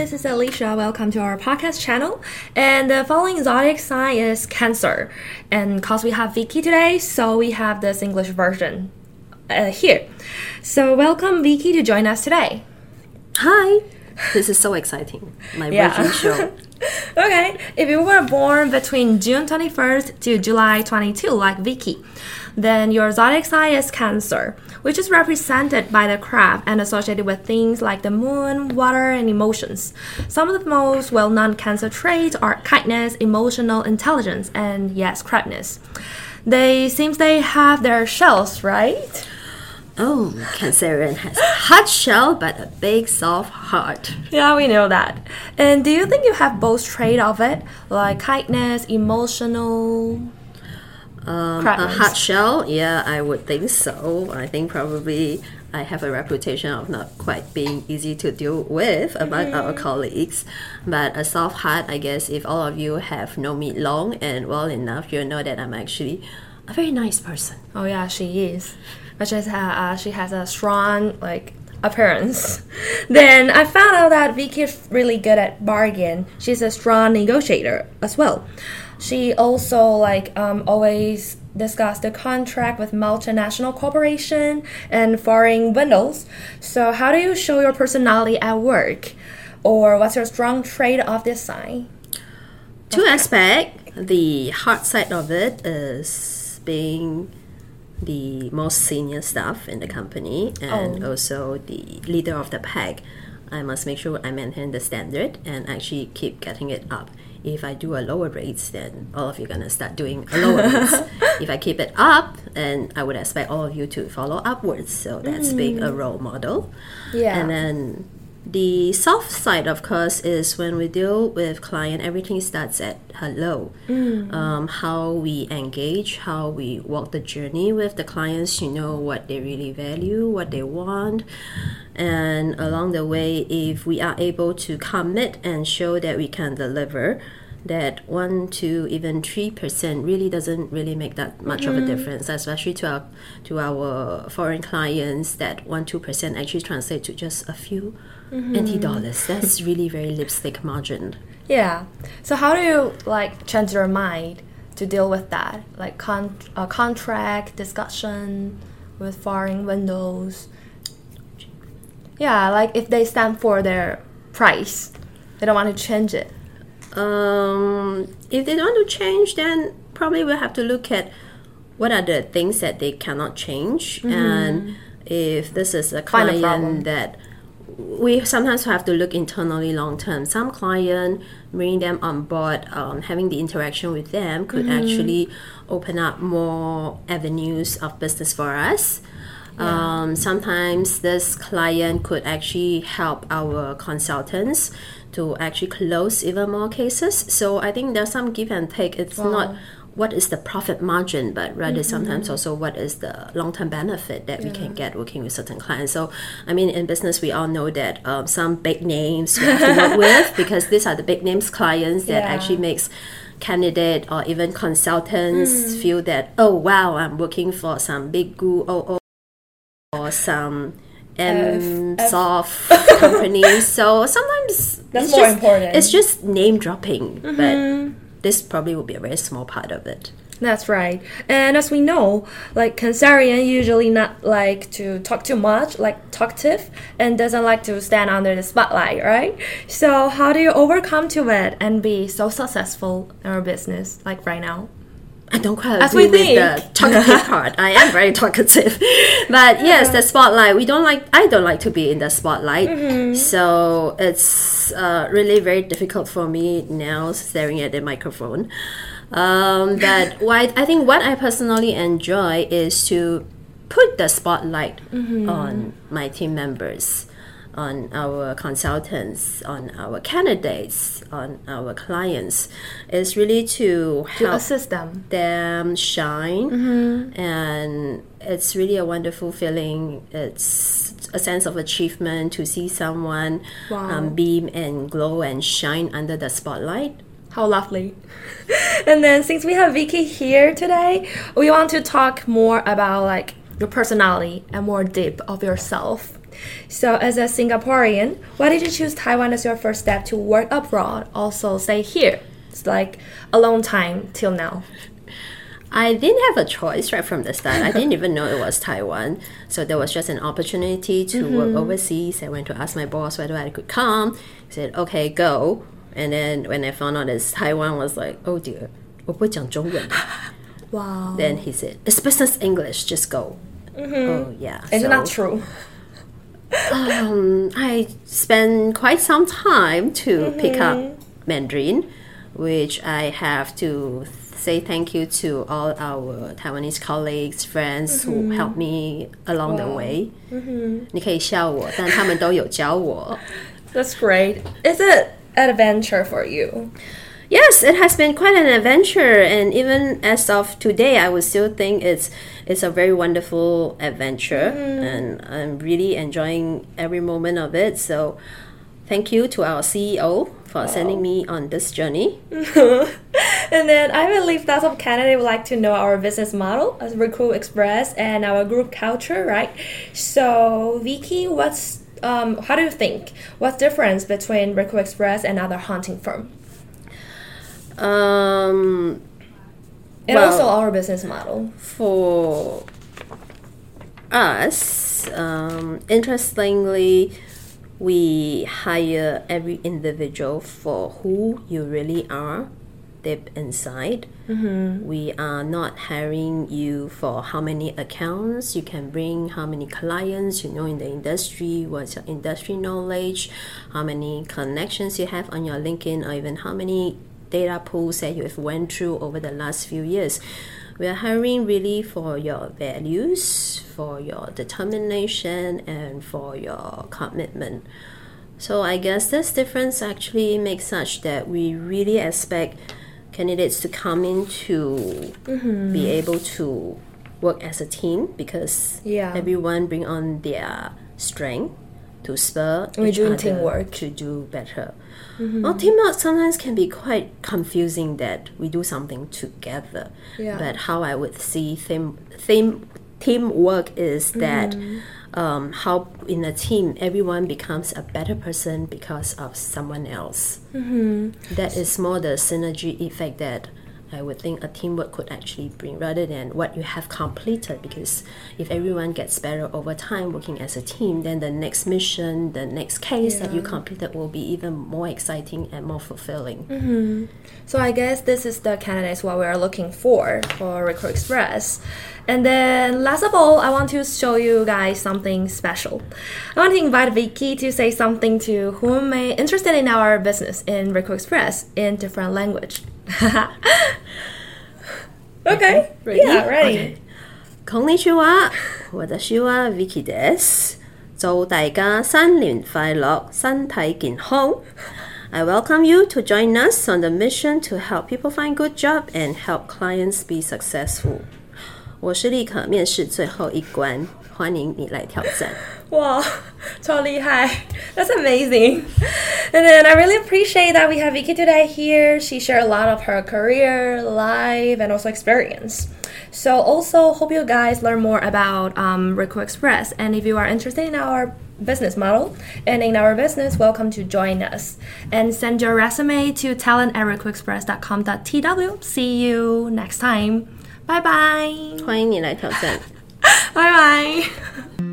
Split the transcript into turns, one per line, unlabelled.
this is Alicia. Welcome to our podcast channel. And the following zodiac sign is Cancer. And because we have Vicky today, so we have this English version uh, here. So welcome Vicky to join us today.
Hi. This is so exciting. My
Yeah.
show.
Okay, if you were born between June 21st to July 22, like Vicky, then your zodiac sign is Cancer, which is represented by the crab and associated with things like the moon, water, and emotions. Some of the most well known Cancer traits are kindness, emotional intelligence, and yes, crabness. They seems they have their shells, right?
Oh, Cancerian has a hard shell but a big soft heart.
Yeah, we know that. And do you think you have both traits of it, like kindness, emotional?
Um, a hard shell? Yeah, I would think so. I think probably I have a reputation of not quite being easy to deal with among our colleagues. But a soft heart, I guess, if all of you have known me long and well enough, you'll know that I'm actually a very nice person.
Oh yeah, she is. But she's, uh, uh, she has a strong like appearance. then I found out that Vicky is really good at bargain. She's a strong negotiator as well. She also like um, always discuss the contract with multinational corporation and foreign windows. So how do you show your personality at work? Or what's your strong trait of this sign?
Two aspect. The hard side of it is being the most senior staff in the company and also the leader of the pack. I must make sure I maintain the standard and actually keep getting it up. If I do a lower rates, then all of you gonna start doing a lower rates. If I keep it up, and I would expect all of you to follow upwards. So that's being a mm. role model.
Yeah.
And then the soft side, of course, is when we deal with client, everything starts at hello. Um, how we engage, how we walk the journey with the clients, you know what they really value, what they want. And along the way, if we are able to commit and show that we can deliver, that one, two, even three percent really doesn't really make that much of a difference, especially to our to our foreign clients. That one, two percent actually translate to just a few NT dollars. That's really very lipstick margin.
Yeah. So how do you like change your mind to deal with that? Like con- uh, contract discussion with foreign windows. Yeah, like if they stand for their price, they don't want to change it.
Um, if they don't want to change, then probably we'll have to look at what are the things that they cannot change, and if this is a
Find a
client that we sometimes have to look internally long term. Some client bringing them on board, um, having the interaction with them could actually open up more avenues of business for us. Um, sometimes this client could actually help our consultants to actually close even more cases. So I think there's some give and take. It's not what is the profit margin, but rather sometimes also what is the long term benefit that we can get working with certain clients. So, I mean, in business, we all know that um, some big names we have to work with because these are the big names clients that
Yeah.
actually makes candidate or even consultants feel that oh wow I'm working for some big guru or, some M
F-
soft companies. So sometimes
That's
it's
more
just,
important.
It's just name dropping, but mm-hmm. this probably will be a very small part of it.
That's right. And as we know, like Cancerian usually not like to talk too much, like talkative, and doesn't like to stand under the spotlight, right? So how do you overcome to it and be so successful in our business, like right now?
I don't quite
As
agree
we
with
think.
the talkative part. I am very talkative, but yes, the spotlight. We don't like. I don't like to be in the spotlight.
Mm-hmm.
So it's uh, really very difficult for me now staring at the microphone. Um, but what I think what I personally enjoy is to put the spotlight
Mm-hmm.
on my team members, on our consultants, on our candidates, on our clients. It's really to
To
help
assist them.
them shine and it's really a wonderful feeling it's a sense of achievement to see someone
Wow.
um, beam and glow and shine under the spotlight
How lovely. and then since we have Vicky here today, we want to talk more about like your personality and more deep of yourself. So, as a Singaporean, why did you choose Taiwan as your first step to work abroad? Also, stay here. It's like a long time till now.
I didn't have a choice right from the start. I didn't even know it was Taiwan. So there was just an opportunity to work overseas. I went to ask my boss whether I could come. He said, okay, go. And then when I found out it's Taiwan, I was like, oh dear, 我不会讲中文.
Wow.
then he said, it's business English, just go. Oh yeah.
Is
so,
it not true?
um, I spent quite some time to pick up Mandarin, which I have to say thank you to all our Taiwanese colleagues, friends who helped me along the
Wow.
way. 你可以笑我，但他们都有教我。
That's great. Is it an adventure for you?
Yes, it has been quite an adventure, and even as of today, I would still think it's it's a very wonderful adventure, and I'm really enjoying every moment of it. So, thank you to our CEO for sending me on this journey.
and then I believe lots of candidates would like to know our business model as Recruit Express and our group culture, right? So, Vicky, what's um, how do you think? What's difference between Recruit Express and other hunting firm?
Um,
And
Well-
also our business model.
for us, um, interestingly, we hire every individual for who you really are deep inside. We are not hiring you for how many accounts you can bring, how many clients you know in the industry, what's your industry knowledge, how many connections you have on your LinkedIn, or even how many data pools that you have went through over the last few years. We are hiring really for your values, for your determination, and for your commitment. So I guess this difference actually makes such that we really expect candidates to come in to mm-hmm. be able to work as a team because
Yeah.
everyone bring on their strength to spur
We're
each
doing
other
teamwork.
to do better. Mm-hmm. Well, teamwork sometimes can be quite confusing that we do something together.
Yeah.
But how I would see theme, theme, teamwork is that mm-hmm. um, how in a team everyone becomes a better person because of someone else. Mm-hmm. That is more the synergy effect that I would think a teamwork could actually bring rather than what you have completed. Because if everyone gets better over time working as a team, then the next mission, the next case that you completed will be even more exciting and more fulfilling. Mm-hmm.
So I guess this is the candidates what we are looking for for Recruit Express. And then last of all, I want to show you guys something special. I want to invite Vicky to say something to whom may interested in our business in Recruit Express in different language. okay.
Ready?
Yeah, ready.
Okay. こんにちは，私は Vicky です。祝大家新年快樂，身體健康。I welcome you to join us on the mission to help people find good job and help clients be successful. 我是立刻面试最后一关，欢迎你来挑战。
Wow, 超厉害. That's amazing. And then I really appreciate that we have Vicky today here. She shared a lot of her career, life, and also experience. So also hope you guys learn more about um, Recruit Express. And if you are interested in our business model and in our business, welcome to join us. And send your resume to talent at recruitexpress.com.tw. See you next time. Bye bye.
欢迎你来挑战。
拜拜。